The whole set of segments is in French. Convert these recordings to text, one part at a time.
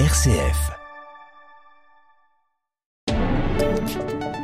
RCF.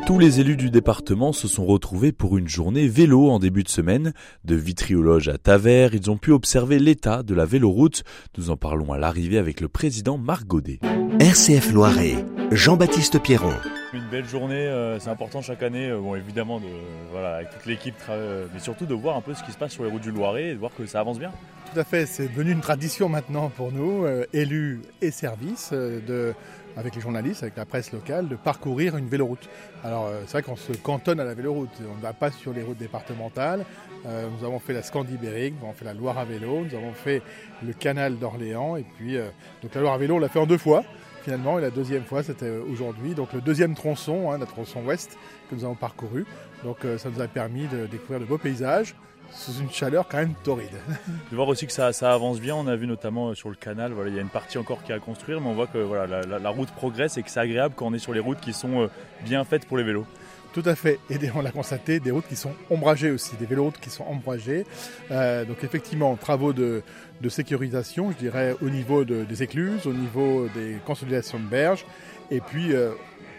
Tous les élus du département se sont retrouvés pour une journée vélo en début de semaine. De Vitriologe à Tavers, ils ont pu observer l'état de la véloroute. Nous en parlons à l'arrivée avec le président Marc Godet. RCF Loiret, Jean-Baptiste Pierron. Une belle journée, euh, c'est important chaque année, euh, bon évidemment de, voilà, avec toute l'équipe, euh, mais surtout de voir un peu ce qui se passe sur les routes du Loiret et de voir que ça avance bien. Tout à fait, c'est devenu une tradition maintenant pour nous, élus et services, de, avec les journalistes, avec la presse locale, de parcourir une véloroute. Alors c'est vrai qu'on se cantonne à la véloroute, on ne va pas sur les routes départementales. Nous avons fait la Scandibérique, nous avons fait la Loire à vélo, nous avons fait le canal d'Orléans, et puis donc la Loire à vélo on l'a fait en deux fois. Et la deuxième fois, c'était euh, aujourd'hui. Donc le deuxième tronçon, hein, la tronçon ouest, que nous avons parcouru. Donc euh, ça nous a permis de découvrir de beaux paysages sous une chaleur quand même torride. De voir aussi que ça, avance bien, on a vu notamment euh, sur le canal, il y a une partie encore qui est à construire, mais on voit que voilà, la, route progresse et que c'est agréable quand on est sur les routes qui sont bien faites pour les vélos. Tout à fait. Et on l'a constaté, des routes qui sont ombragées aussi, des véloroutes qui sont ombragées. Euh, donc effectivement, travaux de, sécurisation, je dirais, au niveau de- des écluses, au niveau des consolidations de berges. Et puis, euh,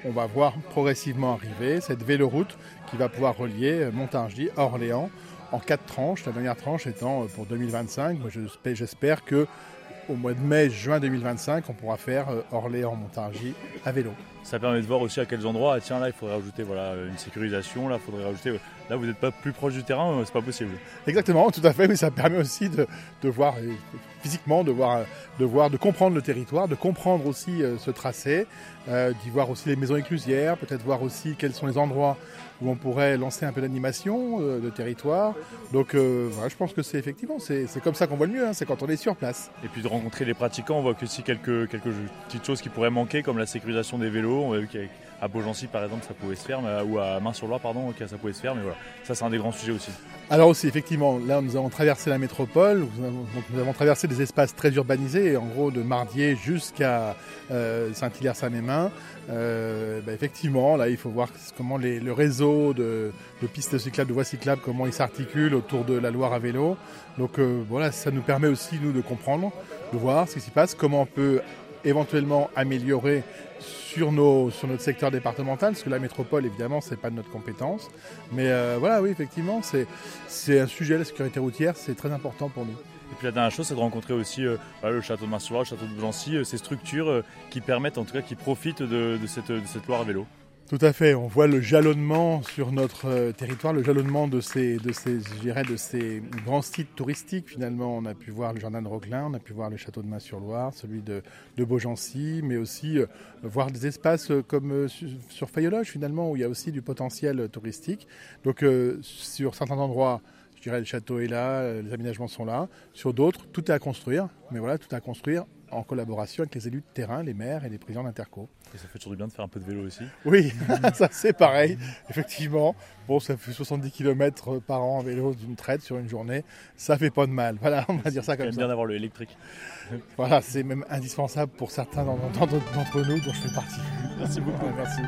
on va voir progressivement arriver cette véloroute qui va pouvoir relier euh, Montargis à Orléans en quatre tranches. La dernière tranche étant pour 2025. Moi, j'espère- j'espère que au mois de mai, juin 2025, on pourra faire euh, Orléans-Montargis à vélo. Ça permet de voir aussi à quels endroits, ah, tiens là il faudrait rajouter voilà, une sécurisation, là il faudrait rajouter, là vous n'êtes pas plus proche du terrain, euh, c'est pas possible. Exactement, tout à fait, mais ça permet aussi de, de voir physiquement, de voir, de voir, de comprendre le territoire, de comprendre aussi euh, ce tracé, euh, d'y voir aussi les maisons éclusières, peut-être voir aussi quels sont les endroits où on pourrait lancer un peu d'animation euh, de territoire. Donc voilà, je pense que c'est effectivement, c'est comme ça qu'on voit le mieux, hein, c'est quand on est sur place. Et puis de rencontrer les pratiquants, on voit que aussi quelques, quelques petites choses qui pourraient manquer, comme la sécurisation des vélos. On a vu qu'à Beaugency, par exemple, ça pouvait se faire, ou à Main-sur-Loire, pardon, ça pouvait se faire, mais voilà. Ça, c'est un des grands sujets aussi. Alors aussi, effectivement, là nous avons traversé la métropole, nous avons, traversé des espaces très urbanisés, en gros de Mardier jusqu'à euh, Saint-Hilaire-Saint-Mémin. Euh, bah, effectivement, là il faut voir comment le réseau de, de pistes cyclables, de voies cyclables, comment il s'articule autour de la Loire à vélo. Donc euh, voilà, ça nous permet aussi nous de comprendre, de voir ce qui s'y passe, comment on peut éventuellement améliorer sur, notre secteur départemental, parce que la métropole, évidemment, c'est pas de notre compétence. Mais euh, voilà, oui, effectivement, c'est un sujet, la sécurité routière, c'est très important pour nous. Et puis la dernière chose, c'est de rencontrer aussi euh, voilà, le château de Main-sur-Loire, le château de Beaugency, euh, ces structures qui permettent, en tout cas, qui profitent cette, de cette Loire à vélo. Tout à fait, on voit le jalonnement sur notre euh, territoire, le jalonnement de ces, de ces, de ces grands sites touristiques. Finalement, on a pu voir le jardin de Roquelin, on a pu voir le château de Main-sur-Loire, celui de, Beaugency, mais aussi euh, voir des espaces euh, comme su- sur Fayologe, finalement, où il y a aussi du potentiel touristique. Donc, sur certains endroits, je dirais, le château est là, les aménagements sont là. Sur d'autres, tout est à construire, mais voilà, tout est à construire en collaboration avec les élus de terrain, les maires et les présidents d'interco. Et ça fait toujours du bien de faire un peu de vélo aussi. Oui, ça c'est pareil, effectivement. Bon, ça fait 70 km par an en vélo d'une traite sur une journée, ça fait pas de mal. Voilà, on va dire ça comme J'aime ça. bien d'avoir le électrique. Voilà, c'est même indispensable pour certains d'entre nous dont je fais partie. Merci beaucoup. Merci.